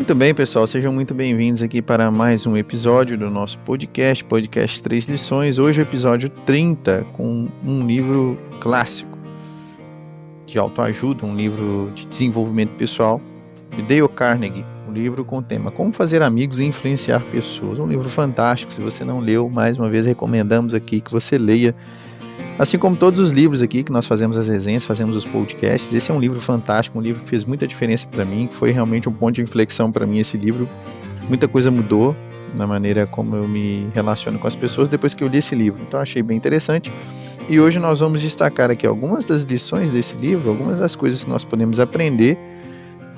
Muito bem, pessoal, sejam muito bem-vindos aqui para mais um episódio do nosso podcast, podcast Três Lições. Hoje é o episódio 30, com um livro clássico de autoajuda, um livro de desenvolvimento pessoal, de Dale Carnegie, um livro com o tema Como Fazer Amigos e Influenciar Pessoas. Um livro fantástico, se você não leu, mais uma vez recomendamos aqui que você leia. Assim como todos os livros aqui que nós fazemos as resenhas, fazemos os podcasts, esse é um livro fantástico, um livro que fez muita diferença para mim, foi realmente um ponto de inflexão para mim esse livro. Muita coisa mudou na maneira como eu me relaciono com as pessoas depois que eu li esse livro. Então achei bem interessante. E hoje nós vamos destacar aqui algumas das lições desse livro, algumas das coisas que nós podemos aprender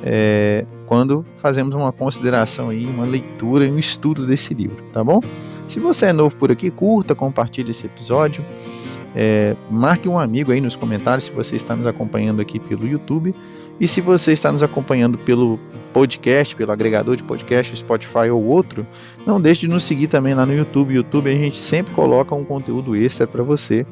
é, quando fazemos uma consideração aí, uma leitura e um estudo desse livro, tá bom? Se você é novo por aqui, curta, compartilhe esse episódio, é, marque um amigo aí nos comentários se você está nos acompanhando aqui pelo YouTube e se você está nos acompanhando pelo podcast, pelo agregador de podcast, Spotify ou outro, não deixe de nos seguir também lá no YouTube. YouTube a gente sempre coloca um conteúdo extra para você,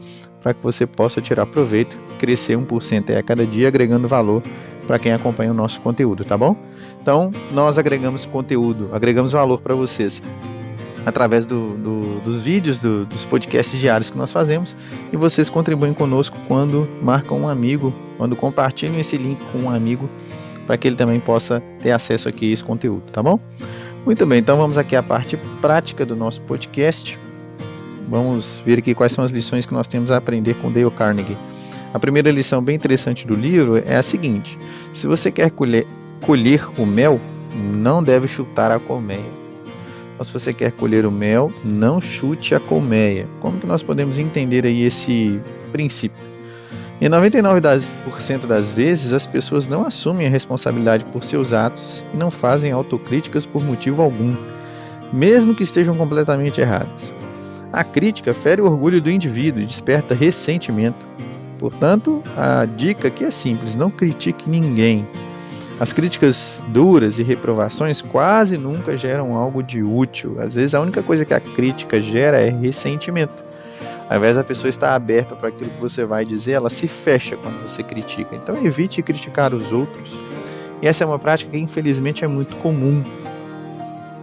para que você possa tirar proveito, crescer 1% a cada dia, agregando valor para quem acompanha o nosso conteúdo, tá bom? Então, nós agregamos conteúdo, agregamos valor para vocês através do, do, dos vídeos, do, dos podcasts diários que nós fazemos e vocês contribuem conosco quando marcam um amigo, quando compartilham esse link com um amigo para que ele também possa ter acesso aqui a esse conteúdo, tá bom? Muito bem, então vamos aqui à parte prática do nosso podcast. Vamos ver aqui quais são as lições que nós temos a aprender com Dale Carnegie. A primeira lição bem interessante do livro é a seguinte: se você quer colher, colher o mel, não deve chutar a colmeia. Mas se você quer colher o mel, não chute a colmeia. Como que nós podemos entender aí esse princípio? Em 99% das, das vezes, as pessoas não assumem a responsabilidade por seus atos e não fazem autocríticas por motivo algum, mesmo que estejam completamente erradas. A crítica fere o orgulho do indivíduo e desperta ressentimento. Portanto, a dica aqui é simples: não critique ninguém. As críticas duras e reprovações quase nunca geram algo de útil. Às vezes, a única coisa que a crítica gera é ressentimento. Ao invés da pessoa estar aberta para aquilo que você vai dizer, ela se fecha quando você critica. Então, evite criticar os outros. E essa é uma prática que, infelizmente, é muito comum,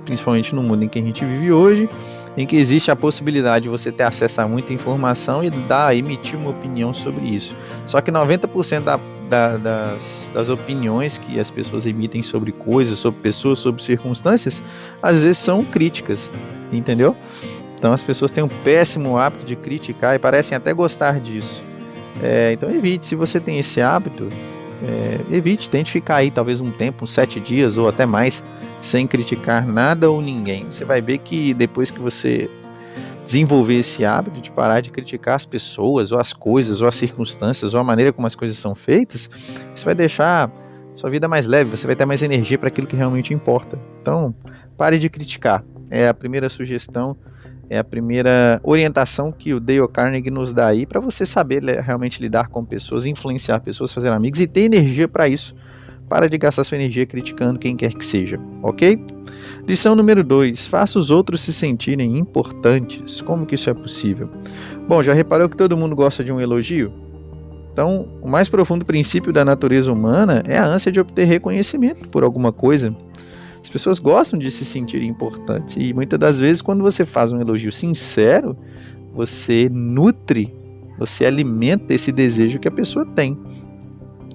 principalmente no mundo em que a gente vive hoje em que existe a possibilidade de você ter acesso a muita informação e dar, emitir uma opinião sobre isso. Só que 90% da, da, das, das opiniões que as pessoas emitem sobre coisas, sobre pessoas, sobre circunstâncias, às vezes são críticas, entendeu? Então as pessoas têm um péssimo hábito de criticar e parecem até gostar disso. É, então evite, se você tem esse hábito, é, evite, tente ficar aí talvez um tempo, uns sete dias ou até mais, sem criticar nada ou ninguém. Você vai ver que depois que você desenvolver esse hábito de parar de criticar as pessoas, ou as coisas, ou as circunstâncias, ou a maneira como as coisas são feitas, isso vai deixar sua vida mais leve, você vai ter mais energia para aquilo que realmente importa. Então, pare de criticar. É a primeira sugestão é a primeira orientação que o Dale Carnegie nos dá aí para você saber realmente lidar com pessoas, influenciar pessoas, fazer amigos e ter energia para isso. Para de gastar sua energia criticando quem quer que seja, ok? Lição número 2: faça os outros se sentirem importantes. Como que isso é possível? Bom, já reparou que todo mundo gosta de um elogio? Então, o mais profundo princípio da natureza humana é a ânsia de obter reconhecimento por alguma coisa. As pessoas gostam de se sentir importantes e muitas das vezes quando você faz um elogio sincero, você nutre, você alimenta esse desejo que a pessoa tem.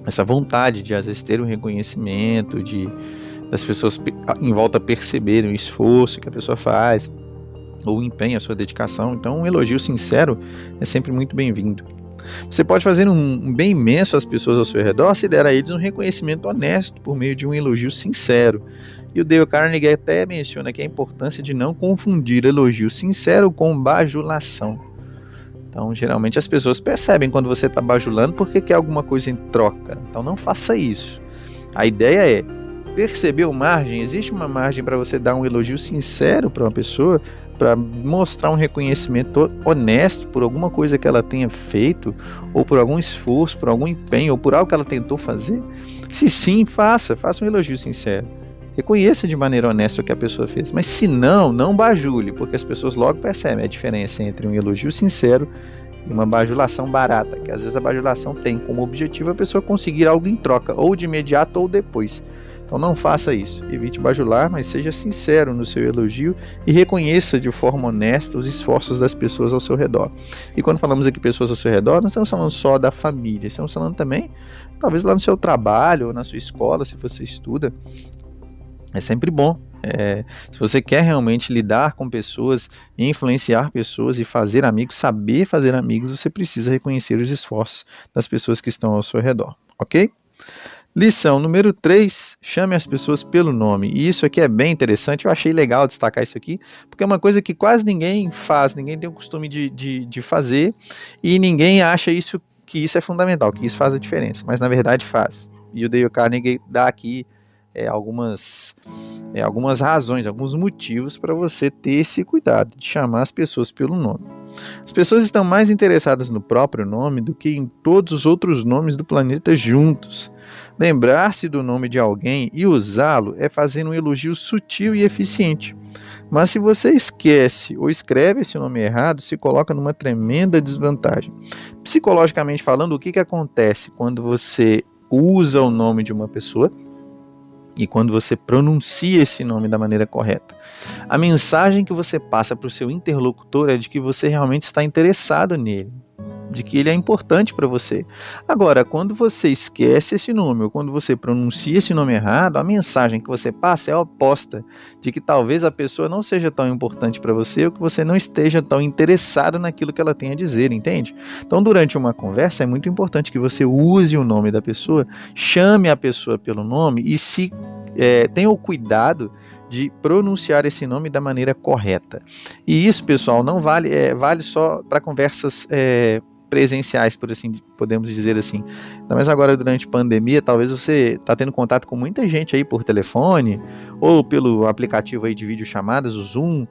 Essa vontade de às vezes ter um reconhecimento, de das pessoas em volta perceberem o esforço que a pessoa faz, ou o empenho, a sua dedicação. Então, um elogio sincero é sempre muito bem-vindo. Você pode fazer um, bem imenso às pessoas ao seu redor se der a eles um reconhecimento honesto por meio de um elogio sincero. E o Dale Carnegie até menciona aqui a importância de não confundir elogio sincero com bajulação. Então, geralmente as pessoas percebem quando você está bajulando porque quer alguma coisa em troca. Então, não faça isso. A ideia é perceber o margem. Existe uma margem para você dar um elogio sincero para uma pessoa, para mostrar um reconhecimento honesto por alguma coisa que ela tenha feito, ou por algum esforço, por algum empenho, ou por algo que ela tentou fazer? Se sim, faça, faça um elogio sincero. Reconheça de maneira honesta o que a pessoa fez. Mas se não, não bajule, porque as pessoas logo percebem a diferença entre um elogio sincero e uma bajulação barata, que às vezes a bajulação tem como objetivo a pessoa conseguir algo em troca, ou de imediato ou depois. Então não faça isso. Evite bajular, mas seja sincero no seu elogio e reconheça de forma honesta os esforços das pessoas ao seu redor. E quando falamos aqui pessoas ao seu redor, não estamos falando só da família, estamos falando também, talvez lá no seu trabalho ou na sua escola, se você estuda. É sempre bom é, se você quer realmente lidar com pessoas, influenciar pessoas e fazer amigos, saber fazer amigos, você precisa reconhecer os esforços das pessoas que estão ao seu redor, ok? Lição número 3, chame as pessoas pelo nome. E isso aqui é bem interessante, eu achei legal destacar isso aqui, porque é uma coisa que quase ninguém faz, ninguém tem o costume de, de, de fazer, e ninguém acha isso que isso é fundamental, que isso faz a diferença, mas na verdade faz. E o Dale Carnegie dá aqui é, algumas, é, algumas razões, alguns motivos para você ter esse cuidado de chamar as pessoas pelo nome. As pessoas estão mais interessadas no próprio nome do que em todos os outros nomes do planeta juntos. Lembrar-se do nome de alguém e usá-lo é fazer um elogio sutil e eficiente. Mas se você esquece ou escreve esse nome errado, se coloca numa tremenda desvantagem. Psicologicamente falando, o que, que acontece quando você usa o nome de uma pessoa e quando você pronuncia esse nome da maneira correta. A mensagem que você passa para o seu interlocutor é de que você realmente está interessado nele, de que ele é importante para você. Agora, quando você esquece esse nome ou quando você pronuncia esse nome errado, a mensagem que você passa é a oposta, de que talvez a pessoa não seja tão importante para você ou que você não esteja tão interessado naquilo que ela tem a dizer, entende? Então, durante uma conversa é muito importante que você use o nome da pessoa, chame a pessoa pelo nome e se é, tenha o cuidado de pronunciar esse nome da maneira correta. E isso, pessoal, não vale, é, vale só para conversas é, presenciais, por assim podemos dizer assim. Mas agora durante pandemia, talvez você está tendo contato com muita gente aí por telefone ou pelo aplicativo aí de videochamadas, o Zoom,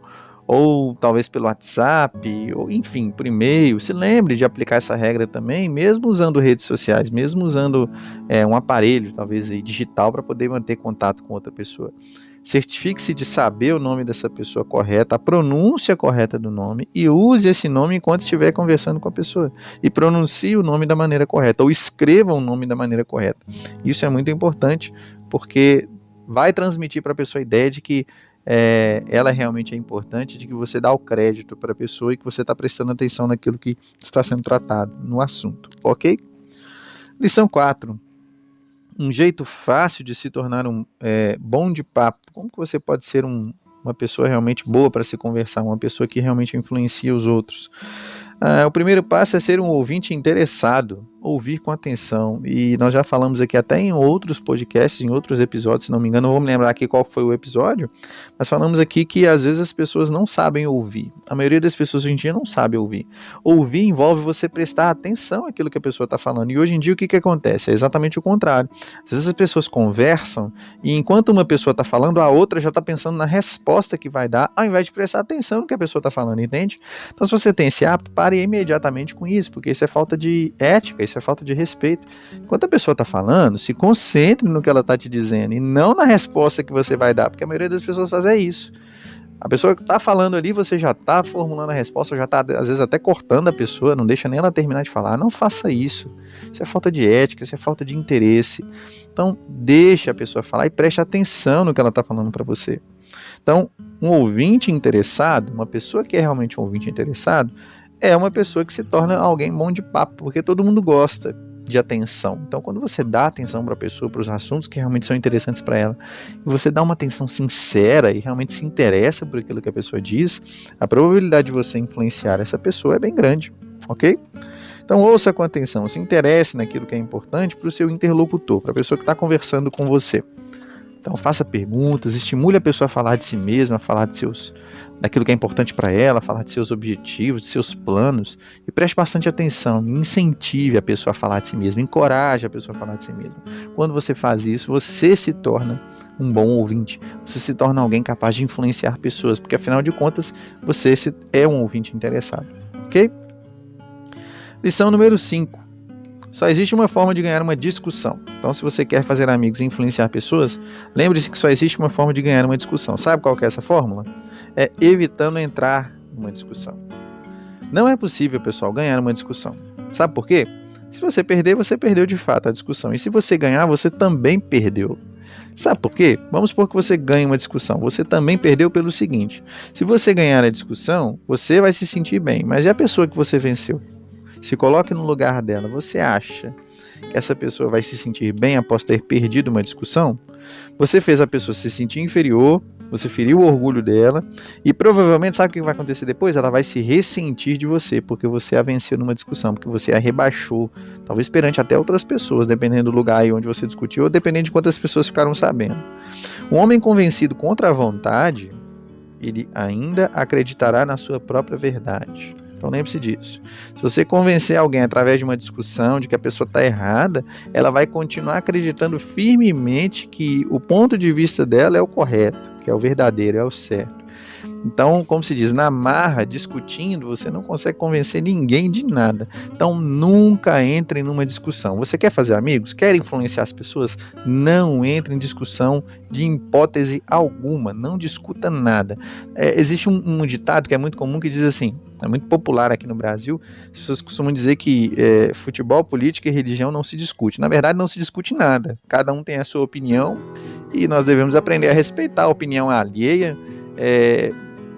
ou talvez pelo WhatsApp, ou enfim, por e-mail. Se lembre de aplicar essa regra também, mesmo usando redes sociais, mesmo usando é, um aparelho, talvez aí, digital, para poder manter contato com outra pessoa. Certifique-se de saber o nome dessa pessoa correta, a pronúncia correta do nome e use esse nome enquanto estiver conversando com a pessoa. E pronuncie o nome da maneira correta, ou escreva o nome da maneira correta. Isso é muito importante porque vai transmitir para a pessoa a ideia de que é, ela realmente é importante, de que você dá o crédito para a pessoa e que você está prestando atenção naquilo que está sendo tratado no assunto, ok? Lição 4 um jeito fácil de se tornar um é, bom de papo. Como que você pode ser um, uma pessoa realmente boa para se conversar, uma pessoa que realmente influencia os outros? Ah, o primeiro passo é ser um ouvinte interessado ouvir com atenção. E nós já falamos aqui até em outros podcasts, em outros episódios, se não me engano, não vou me lembrar aqui qual foi o episódio, mas falamos aqui que às vezes as pessoas não sabem ouvir. A maioria das pessoas hoje em dia não sabe ouvir. Ouvir envolve você prestar atenção àquilo que a pessoa está falando. E hoje em dia o que, que acontece? É exatamente o contrário. Às vezes as pessoas conversam e enquanto uma pessoa está falando, a outra já está pensando na resposta que vai dar, ao invés de prestar atenção no que a pessoa está falando, entende? Então, se você tem esse hábito, pare imediatamente com isso, porque isso é falta de ética, isso é falta de respeito. Enquanto a pessoa está falando, se concentre no que ela está te dizendo e não na resposta que você vai dar, porque a maioria das pessoas faz é isso. A pessoa que está falando ali, você já está formulando a resposta, já está às vezes até cortando a pessoa, não deixa nem ela terminar de falar. Não faça isso. Isso é falta de ética, isso é falta de interesse. Então, deixe a pessoa falar e preste atenção no que ela está falando para você. Então, um ouvinte interessado, uma pessoa que é realmente um ouvinte interessado, é uma pessoa que se torna alguém bom de papo, porque todo mundo gosta de atenção. Então, quando você dá atenção para a pessoa, para os assuntos que realmente são interessantes para ela, e você dá uma atenção sincera e realmente se interessa por aquilo que a pessoa diz, a probabilidade de você influenciar essa pessoa é bem grande, ok? Então, ouça com atenção, se interesse naquilo que é importante para o seu interlocutor, para a pessoa que está conversando com você. Então, faça perguntas, estimule a pessoa a falar de si mesma, a falar de seus, daquilo que é importante para ela, falar de seus objetivos, de seus planos, e preste bastante atenção, incentive a pessoa a falar de si mesma, encoraje a pessoa a falar de si mesma. Quando você faz isso, você se torna um bom ouvinte, você se torna alguém capaz de influenciar pessoas, porque afinal de contas, você é um ouvinte interessado, ok? Lição número 5. Só existe uma forma de ganhar uma discussão. Então, se você quer fazer amigos e influenciar pessoas, lembre-se que só existe uma forma de ganhar uma discussão. Sabe qual é essa fórmula? É evitando entrar numa discussão. Não é possível, pessoal, ganhar uma discussão. Sabe por quê? Se você perder, você perdeu de fato a discussão. E se você ganhar, você também perdeu. Sabe por quê? Vamos supor que você ganhe uma discussão. Você também perdeu pelo seguinte: se você ganhar a discussão, você vai se sentir bem. Mas e a pessoa que você venceu? Se coloque no lugar dela. Você acha que essa pessoa vai se sentir bem após ter perdido uma discussão? Você fez a pessoa se sentir inferior, você feriu o orgulho dela e provavelmente sabe o que vai acontecer depois? Ela vai se ressentir de você porque você a venceu numa discussão, porque você a rebaixou, talvez perante até outras pessoas, dependendo do lugar aí onde você discutiu, ou dependendo de quantas pessoas ficaram sabendo. Um homem convencido contra a vontade, ele ainda acreditará na sua própria verdade. Então lembre-se disso. Se você convencer alguém através de uma discussão de que a pessoa está errada, ela vai continuar acreditando firmemente que o ponto de vista dela é o correto, que é o verdadeiro, é o certo. Então, como se diz, na marra, discutindo, você não consegue convencer ninguém de nada. Então, nunca entre numa discussão. Você quer fazer amigos? Quer influenciar as pessoas? Não entre em discussão de hipótese alguma. Não discuta nada. É, existe um, um ditado que é muito comum que diz assim: é muito popular aqui no Brasil. As pessoas costumam dizer que é, futebol, política e religião não se discute. Na verdade, não se discute nada. Cada um tem a sua opinião e nós devemos aprender a respeitar a opinião alheia. É,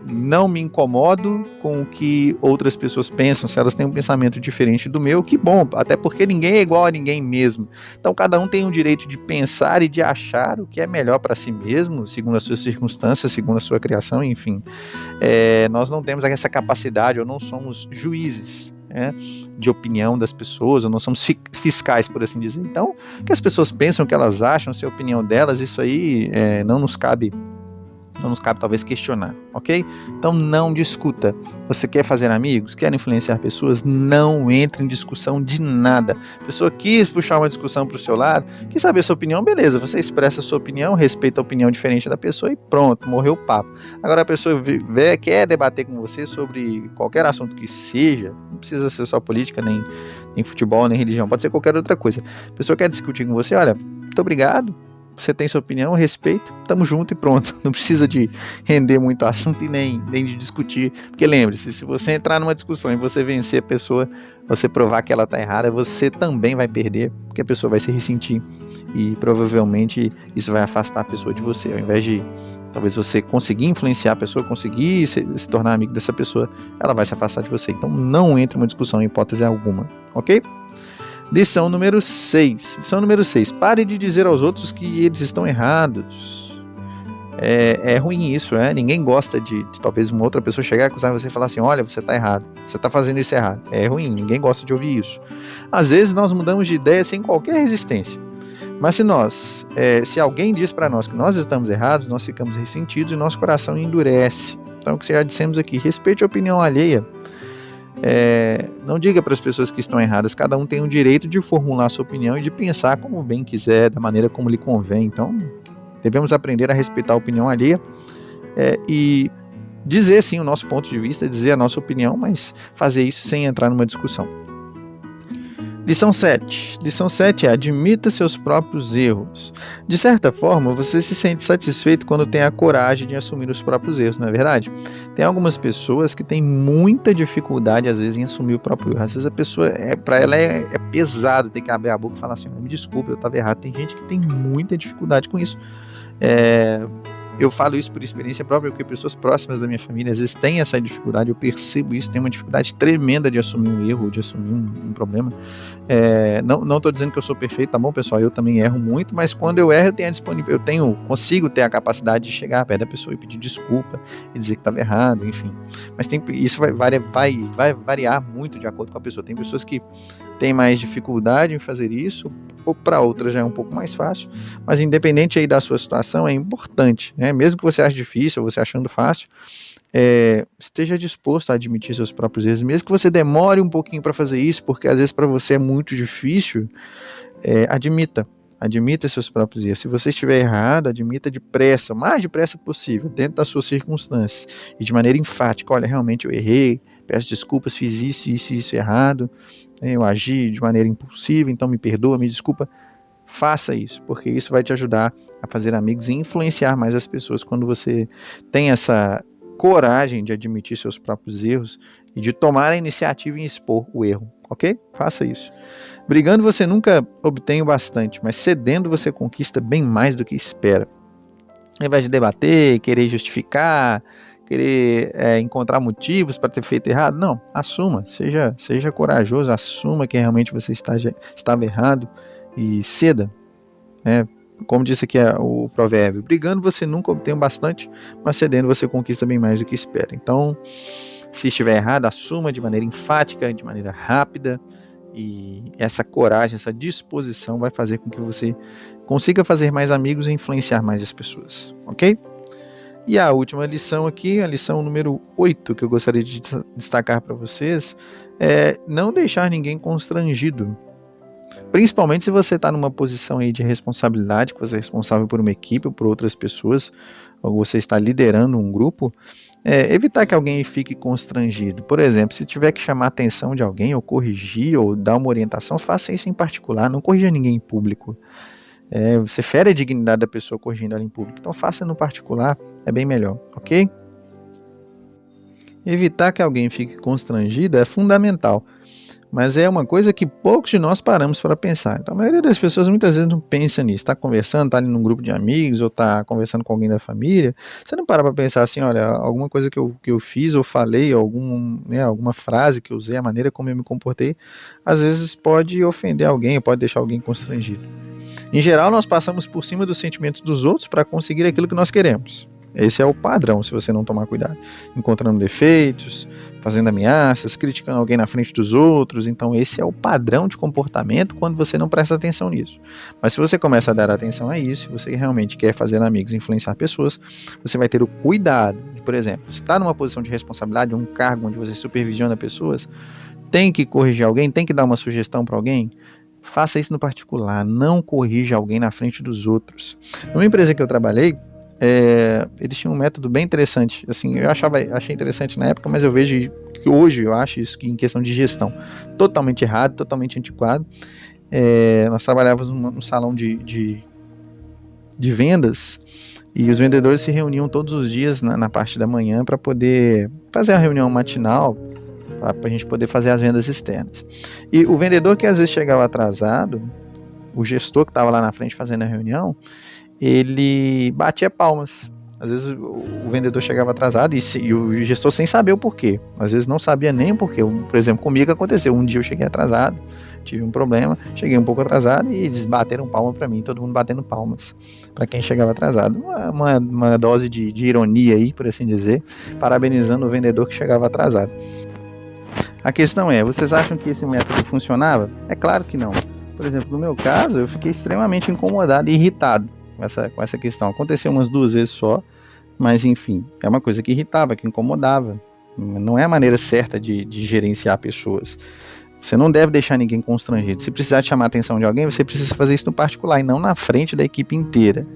não me incomodo com o que outras pessoas pensam, se elas têm um pensamento diferente do meu, que bom, até porque ninguém é igual a ninguém mesmo. Então cada um tem o direito de pensar e de achar o que é melhor para si mesmo, segundo as suas circunstâncias, segundo a sua criação, enfim. É, nós não temos essa capacidade, ou não somos juízes. Né, de opinião das pessoas, ou não somos fiscais, por assim dizer. Então, o que as pessoas pensam, o que elas acham, se é a opinião delas, isso aí é, não nos cabe não nos cabe talvez questionar, ok? Então não discuta. Você quer fazer amigos? Quer influenciar pessoas? Não entre em discussão de nada. A pessoa quis puxar uma discussão para o seu lado, quis saber sua opinião, beleza. Você expressa sua opinião, respeita a opinião diferente da pessoa e pronto, morreu o papo. Agora a pessoa vê, quer debater com você sobre qualquer assunto que seja, não precisa ser só política, nem, nem futebol, nem religião, pode ser qualquer outra coisa. A pessoa quer discutir com você, olha, muito obrigado, você tem sua opinião, respeito, tamo junto e pronto. Não precisa de render muito assunto e nem, nem de discutir. Porque lembre-se, se você entrar numa discussão e você vencer a pessoa, você provar que ela tá errada, você também vai perder, porque a pessoa vai se ressentir. E provavelmente isso vai afastar a pessoa de você, ao invés de talvez você conseguir influenciar a pessoa, conseguir se, se, tornar amigo dessa pessoa, ela vai se afastar de você. Então não entre numa discussão em hipótese alguma, ok? Lição número 6. Lição número 6. Pare de dizer aos outros que eles estão errados. É, é ruim isso, né? Ninguém gosta de, de, talvez uma outra pessoa chegar e acusar você e falar assim: olha, você está errado, você está fazendo isso errado. É ruim, ninguém gosta de ouvir isso. Às vezes nós mudamos de ideia sem qualquer resistência. Mas se nós, é, se alguém diz para nós que nós estamos errados, nós ficamos ressentidos e nosso coração endurece. Então, o que já dissemos aqui, respeite a opinião alheia. É, não diga para as pessoas que estão erradas, cada um tem o direito de formular sua opinião e de pensar como bem quiser, da maneira como lhe convém. Então, devemos aprender a respeitar a opinião alheia é, e dizer sim o nosso ponto de vista, dizer a nossa opinião, mas fazer isso sem entrar numa discussão. Lição 7. Lição 7 é admita seus próprios erros. De certa forma, você se sente satisfeito quando tem a coragem de assumir os próprios erros, não é verdade? Tem algumas pessoas que têm muita dificuldade, às vezes, em assumir o próprio erro. Às vezes a pessoa, é, para ela é, é, pesado ter que abrir a boca e falar assim: me desculpe, eu estava errado. Tem gente que tem muita dificuldade com isso. É, eu falo isso por experiência própria, porque pessoas próximas da minha família às vezes têm essa dificuldade, eu percebo isso, tem uma dificuldade tremenda de assumir um erro, de assumir um, um problema. É, não estou dizendo que eu sou perfeito, tá bom, pessoal? Eu também erro muito, mas quando eu erro, eu tenho, eu tenho consigo ter a capacidade de chegar perto da pessoa e pedir desculpa e dizer que estava errado, enfim. Mas tem, isso vai, vai, vai, vai variar muito de acordo com a pessoa. Tem pessoas que têm mais dificuldade em fazer isso, ou para outras já é um pouco mais fácil, mas independente aí da sua situação, é importante, né? Mesmo que você ache difícil, ou você achando fácil, é, esteja disposto a admitir seus próprios erros, mesmo que você demore um pouquinho para fazer isso, porque às vezes para você é muito difícil, é, admita, admita seus próprios erros. Se você estiver errado, admita depressa, o mais depressa possível, dentro das suas circunstâncias, e de maneira enfática, olha, realmente eu errei, peço desculpas, fiz isso, isso, isso errado, eu agi de maneira impulsiva, então me perdoa, me desculpa. Faça isso, porque isso vai te ajudar a fazer amigos e influenciar mais as pessoas quando você tem essa coragem de admitir seus próprios erros e de tomar a iniciativa em expor o erro, ok? Faça isso. Brigando você nunca obtém o bastante, mas cedendo você conquista bem mais do que espera. Ao invés de debater, querer justificar, querer é, encontrar motivos para ter feito errado, não, assuma, seja, seja corajoso, assuma que realmente você está, estava errado e ceda. Né? Como disse aqui o provérbio, brigando você nunca obtém bastante, mas cedendo você conquista bem mais do que espera. Então, se estiver errado, assuma de maneira enfática, de maneira rápida, e essa coragem, essa disposição vai fazer com que você consiga fazer mais amigos e influenciar mais as pessoas, ok? E a última lição aqui, a lição número 8 que eu gostaria de destacar para vocês, é não deixar ninguém constrangido. Principalmente se você está numa posição aí de responsabilidade, que você é responsável por uma equipe ou por outras pessoas, ou você está liderando um grupo, é, evitar que alguém fique constrangido. Por exemplo, se tiver que chamar a atenção de alguém, ou corrigir, ou dar uma orientação, faça isso em particular, não corrija ninguém em público. É, você fere a dignidade da pessoa corrigindo ela em público. Então faça no particular, é bem melhor, ok? Evitar que alguém fique constrangido é fundamental mas é uma coisa que poucos de nós paramos para pensar. Então, a maioria das pessoas muitas vezes não pensa nisso. Está conversando, está ali num grupo de amigos ou está conversando com alguém da família. Você não para para pensar assim, olha, alguma coisa que eu, que eu fiz ou falei, algum, né, alguma frase que eu usei, a maneira como eu me comportei, às vezes pode ofender alguém, pode deixar alguém constrangido. Em geral, nós passamos por cima dos sentimentos dos outros para conseguir aquilo que nós queremos. Esse é o padrão, se você não tomar cuidado. Encontrando defeitos, fazendo ameaças, criticando alguém na frente dos outros. Então, esse é o padrão de comportamento quando você não presta atenção nisso. Mas se você começa a dar atenção a isso, se você realmente quer fazer amigos influenciar pessoas, você vai ter o cuidado de, por exemplo, se está numa posição de responsabilidade, um cargo onde você supervisiona pessoas, tem que corrigir alguém, tem que dar uma sugestão para alguém, faça isso no particular, não corrija alguém na frente dos outros. Numa empresa que eu trabalhei, é, eles tinham um método bem interessante. Assim, eu achava, achei interessante na época, mas eu vejo que hoje eu acho isso que em questão de gestão totalmente errado, totalmente antiquado. É, nós trabalhávamos num, num salão de, de, de, vendas e os vendedores se reuniam todos os dias na, na parte da manhã para poder fazer a reunião matinal para a gente poder fazer as vendas externas. E o vendedor que às vezes chegava atrasado, o gestor que estava lá na frente fazendo a reunião, ele batia palmas. Às vezes o, vendedor chegava atrasado e, se, e, o gestor sem saber o porquê. Às vezes não sabia nem o porquê. Por exemplo, comigo aconteceu. Um dia eu cheguei atrasado, tive um problema, cheguei um pouco atrasado e eles bateram palma para mim, todo mundo batendo palmas para quem chegava atrasado. Uma, uma, uma dose de, de ironia aí, por assim dizer, parabenizando o vendedor que chegava atrasado. A questão é, vocês acham que esse método funcionava? É claro que não. Por exemplo, no meu caso, eu fiquei extremamente incomodado e irritado com essa, com essa questão. Aconteceu umas duas vezes só, mas enfim, é uma coisa que irritava, que incomodava. Não é a maneira certa de, de gerenciar pessoas. Você não deve deixar ninguém constrangido. Se precisar chamar a atenção de alguém, você precisa fazer isso no particular e não na frente da equipe inteira.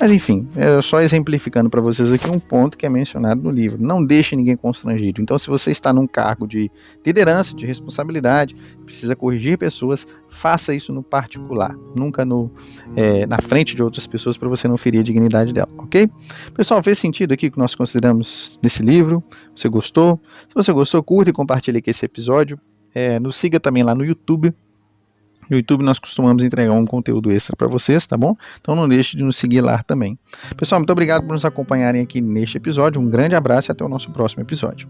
Mas enfim, é só exemplificando para vocês aqui um ponto que é mencionado no livro. Não deixe ninguém constrangido. Então, se você está num cargo de liderança, de responsabilidade, precisa corrigir pessoas, faça isso no particular, nunca no, é, na frente de outras pessoas para você não ferir a dignidade dela, ok? Pessoal, fez sentido aqui o que nós consideramos nesse livro? Você gostou? Se você gostou, curta e compartilhe aqui esse episódio é, nos siga também lá no YouTube. No YouTube nós costumamos entregar um conteúdo extra para vocês, tá bom? Então não deixe de nos seguir lá também. Pessoal, muito obrigado por nos acompanharem aqui neste episódio. Um grande abraço e até o nosso próximo episódio.